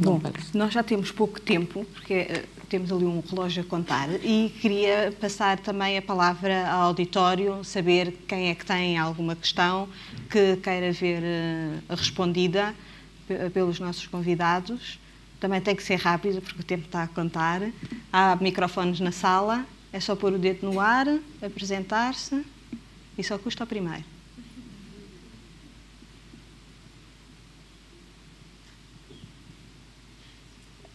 Bom, nós já temos pouco tempo, porque uh, temos ali um relógio a contar, e queria passar também a palavra ao auditório, saber quem é que tem alguma questão que queira ver uh, respondida pelos nossos convidados. Também tem que ser rápido, porque o tempo está a contar. Há microfones na sala, é só pôr o dedo no ar, apresentar-se e só custa o primeiro.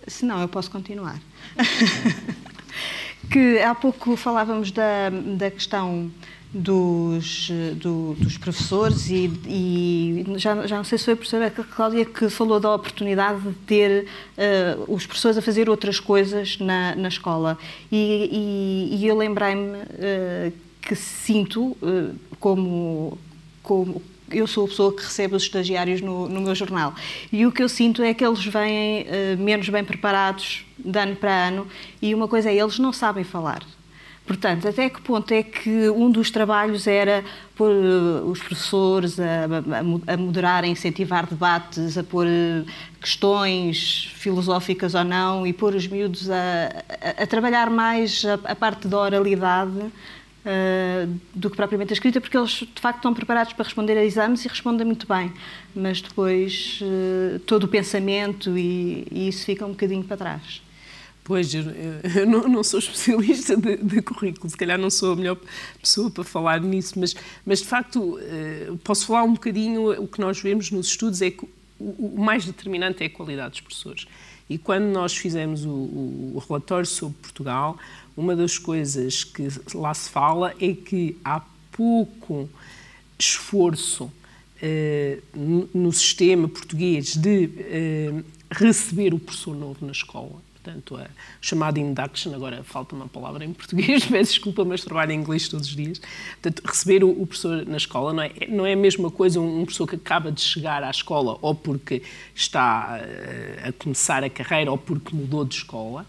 Se não, eu posso continuar. que há pouco falávamos da, da questão dos, do, dos professores e, e, já, já não sei se foi a professora Cláudia que falou da oportunidade de ter uh, os professores a fazer outras coisas na, na escola. E, e, e eu lembrei-me uh, que sinto uh, como, como eu sou a pessoa que recebe os estagiários no, no meu jornal. E o que eu sinto é que eles vêm uh, menos bem preparados de ano para ano e uma coisa é, eles não sabem falar. Portanto, até que ponto é que um dos trabalhos era pôr uh, os professores a, a, a moderar, a incentivar debates, a pôr uh, questões filosóficas ou não e pôr os miúdos a, a, trabalhar mais a, parte da oralidade Uh, do que propriamente a escrita, porque eles de facto estão preparados para responder a exames e respondem muito bem, mas depois uh, todo o pensamento e, e, isso fica um bocadinho para trás. Pois, eu, eu não, não, sou especialista de, de, currículo, se calhar não sou a melhor pessoa para falar nisso, mas, mas de facto uh, posso falar um bocadinho, o que nós vemos nos estudos é que o mais determinante é a qualidade dos professores. E quando nós fizemos o, o relatório sobre Portugal, uma das coisas que lá se fala é que há pouco esforço eh, no sistema português de eh, receber o professor novo na escola. Portanto, a chamada induction, agora falta uma palavra em português, peço desculpa, mas trabalho em inglês todos os dias. Portanto, receber o, o professor na escola não é, não é a mesma coisa um, um, professor que acaba de chegar à escola ou porque está uh, a começar a carreira ou porque mudou de escola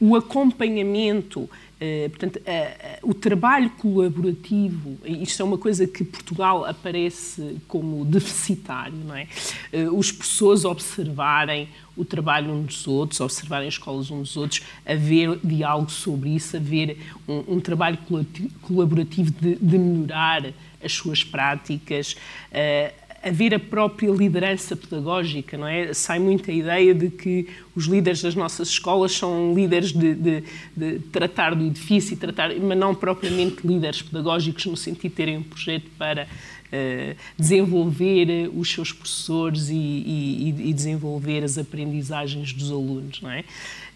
o acompanhamento, eh, portanto, o trabalho colaborativo, isto é uma coisa que Portugal aparece como deficitário, não é? Eh, os professores observarem o trabalho uns dos outros, observarem as escolas uns dos outros, haver diálogo sobre isso, haver um, um trabalho colaborativo de, de, melhorar as suas práticas, haver a própria liderança pedagógica, não é? Sai muito a ideia de que os líderes das nossas escolas são líderes de, de, de tratar do edifício, tratar, mas não propriamente líderes pedagógicos no sentido de terem um projeto para uh, desenvolver os seus professores e, e, e, desenvolver as aprendizagens dos alunos, não é?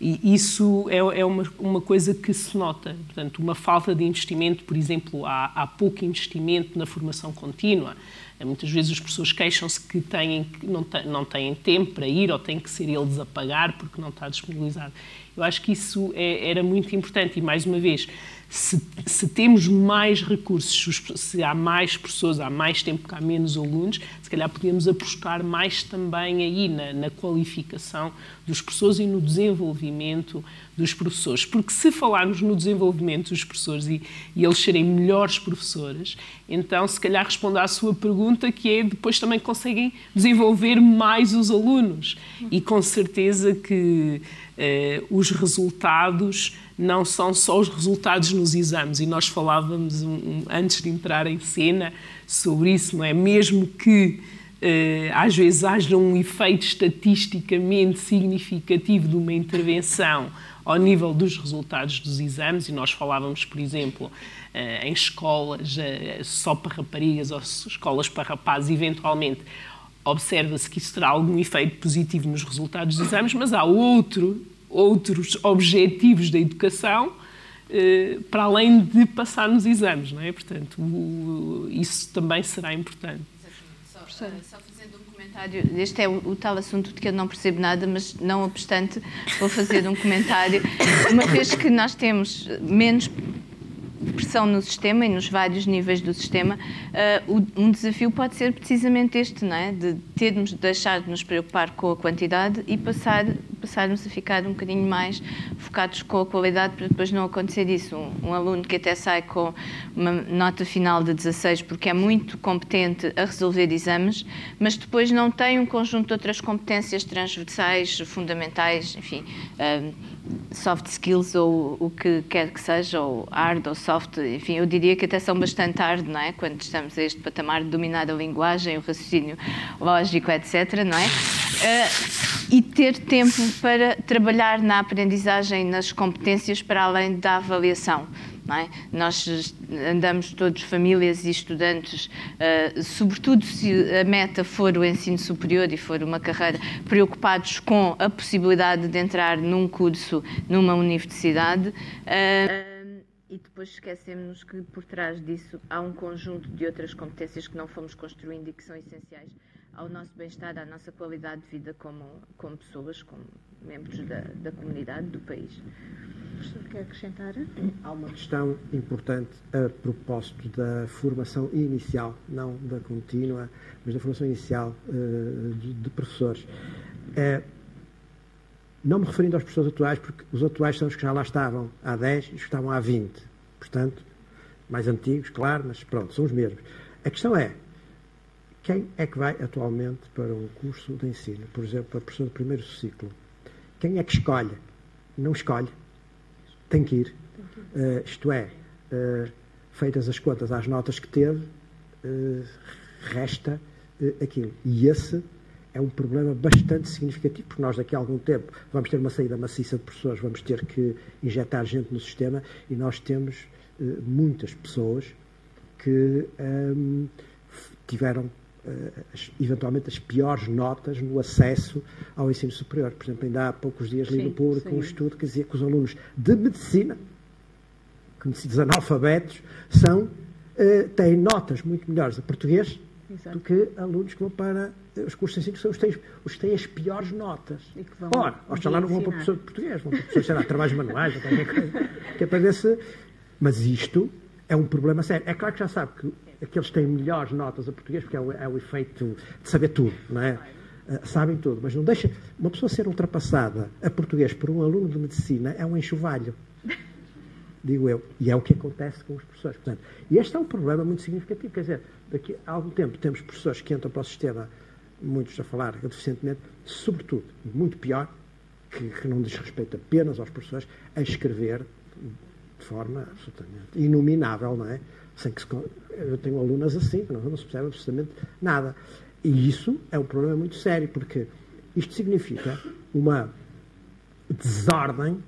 E isso é, é uma, uma, coisa que se nota, portanto, uma falta de investimento, por exemplo, há, há pouco investimento na formação contínua, Muitas vezes as pessoas queixam-se que, têm, que não, não têm tempo para ir ou têm que ser eles a pagar porque não está disponibilizado. Eu acho que isso é, era muito importante e, mais uma vez, se, se, temos mais recursos, se há mais pessoas, há mais tempo que há menos alunos, se calhar podíamos apostar mais também aí na, na qualificação dos professores e no desenvolvimento dos professores. Porque se falarmos no desenvolvimento dos professores e, e eles serem melhores professores, então se calhar responda à sua pergunta que é depois também conseguem desenvolver mais os alunos. E com certeza que eh, os resultados não são só os resultados nos exames. E nós falávamos um, um, antes de entrar em cena sobre isso, não é? Mesmo que uh, às vezes haja um efeito estatisticamente significativo de uma intervenção ao nível dos resultados dos exames, e nós falávamos, por exemplo, uh, em escolas uh, só para raparigas ou escolas para rapazes, eventualmente observa-se que isso terá algum efeito positivo nos resultados dos exames, mas há outro outros objetivos da educação eh, para além de passar nos exames, não é? Portanto, isso também será importante. Só, só, fazendo um comentário, este é o, o, tal assunto de que eu não percebo nada, mas não obstante, vou fazer um comentário. Uma vez que nós temos menos pressão no sistema e nos vários níveis do sistema, uh, um desafio pode ser precisamente este, não é? De termos de deixar de nos preocupar com a quantidade e passar passarmos a ficar um bocadinho mais focados com a qualidade para depois não acontecer isso. Um, um, aluno que até sai com uma nota final de 16 porque é muito competente a resolver exames, mas depois não tem um conjunto de outras competências transversais, fundamentais, enfim, um, soft skills ou o que quer que seja, ou hard ou soft, enfim, eu diria que até são bastante hard, não é? Quando estamos a este patamar de dominar a linguagem, o raciocínio lógico, etc., não é? Uh, e ter tempo para trabalhar na aprendizagem, nas competências, para além da avaliação. É? Nós andamos todos, famílias e estudantes, uh, sobretudo se a meta for o ensino superior e for uma carreira, preocupados com a possibilidade de entrar num curso numa universidade. Uh, e depois esquecemos que por trás disso há um conjunto de outras competências que não fomos construindo e que são essenciais ao nosso bem-estar, à nossa qualidade de vida como, como pessoas, como membros da, da comunidade, do país professor quer acrescentar? Há uma questão importante a propósito da formação inicial, não da contínua, mas da formação inicial uh, de, de, professores. Uh, não me referindo aos professores atuais, porque os atuais são os que já lá estavam há 10 e os que estavam há 20. Portanto, mais antigos, claro, mas pronto, são os mesmos. A questão é, quem é que vai atualmente para um curso de ensino? Por exemplo, para professor do primeiro ciclo. Quem é que escolhe? Não escolhe tem que ir. Uh, isto é, uh, feitas as contas às notas que teve, uh, resta aquilo. E esse é um problema bastante significativo, porque nós daqui a algum tempo vamos ter uma saída maciça de professores, vamos ter que injetar gente no sistema e nós temos muitas pessoas que um, ehm, tiveram eventualmente as piores notas no acesso ao ensino superior. Por exemplo, ainda há poucos dias li no público sim. um estudo que dizia que os alunos de medicina, conhecidos analfabetos, são, uh, têm notas muito melhores a português Exato. do que alunos que vão para os cursos de ensino, que são os que têm, os que têm as piores notas. E que vão Ora, oxalá não vão para professor de português, vão para professor, sei lá, trabalhos manuais ou qualquer coisa, que é para ver se... Mas isto é um problema sério. É claro que já sabe que aqueles que têm melhores notas a português, porque é o, é o efeito de saber tudo, não é? Uh, sabem tudo, mas não deixa. Uma pessoa ser ultrapassada a português por um aluno de medicina é um enxovalho. Digo eu. E é o que acontece com os professores. Portanto, e este é um problema muito significativo. Quer dizer, daqui a algum tempo temos professores que entram para o sistema, muitos a falar deficientemente, sobretudo, muito pior, que, que não diz respeito apenas aos professores, a escrever de forma absolutamente inominável, não é? Sem que se, eu tenho alunas assim, que não, se percebe absolutamente nada. E isso é um problema muito sério, porque isto significa uma desordem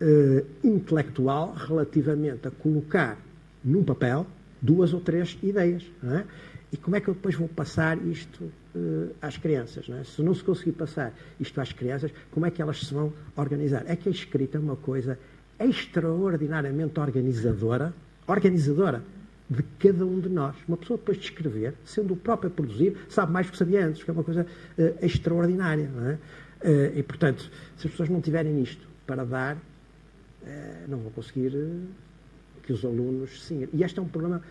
eh, intelectual relativamente a colocar num papel duas ou três ideias. É? E como é que eu depois vou passar isto eh, às crianças? Não é? Se não se conseguir passar isto às crianças, como é que elas se vão organizar? É que a escrita é uma coisa extraordinariamente organizadora, organizadora de cada um de nós. Uma pessoa depois de escrever, sendo o próprio a produzir, sabe mais do que sabia antes, que é uma coisa uh, extraordinária. É? Uh, e, portanto, se as pessoas não tiverem isto para dar, uh, não vão conseguir que os alunos sim. E este é um problema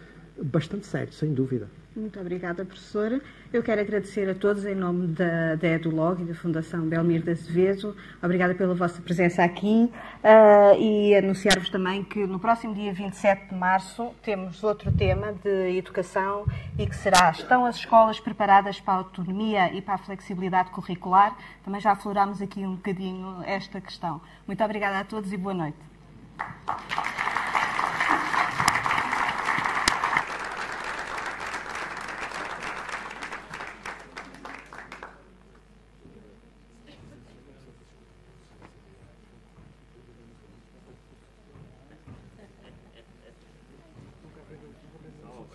bastante sério, sem dúvida. Muito obrigada, professora. Eu quero agradecer a todos em nome da, da EduLog e da Fundação Belmir de Azevedo. Obrigada pela vossa presença aqui uh, e anunciar-vos também que no próximo dia 27 de março temos outro tema de educação e que será Estão as escolas preparadas para a autonomia e para a flexibilidade curricular? Também já aflorámos aqui um bocadinho esta questão. Muito obrigada a todos e boa noite.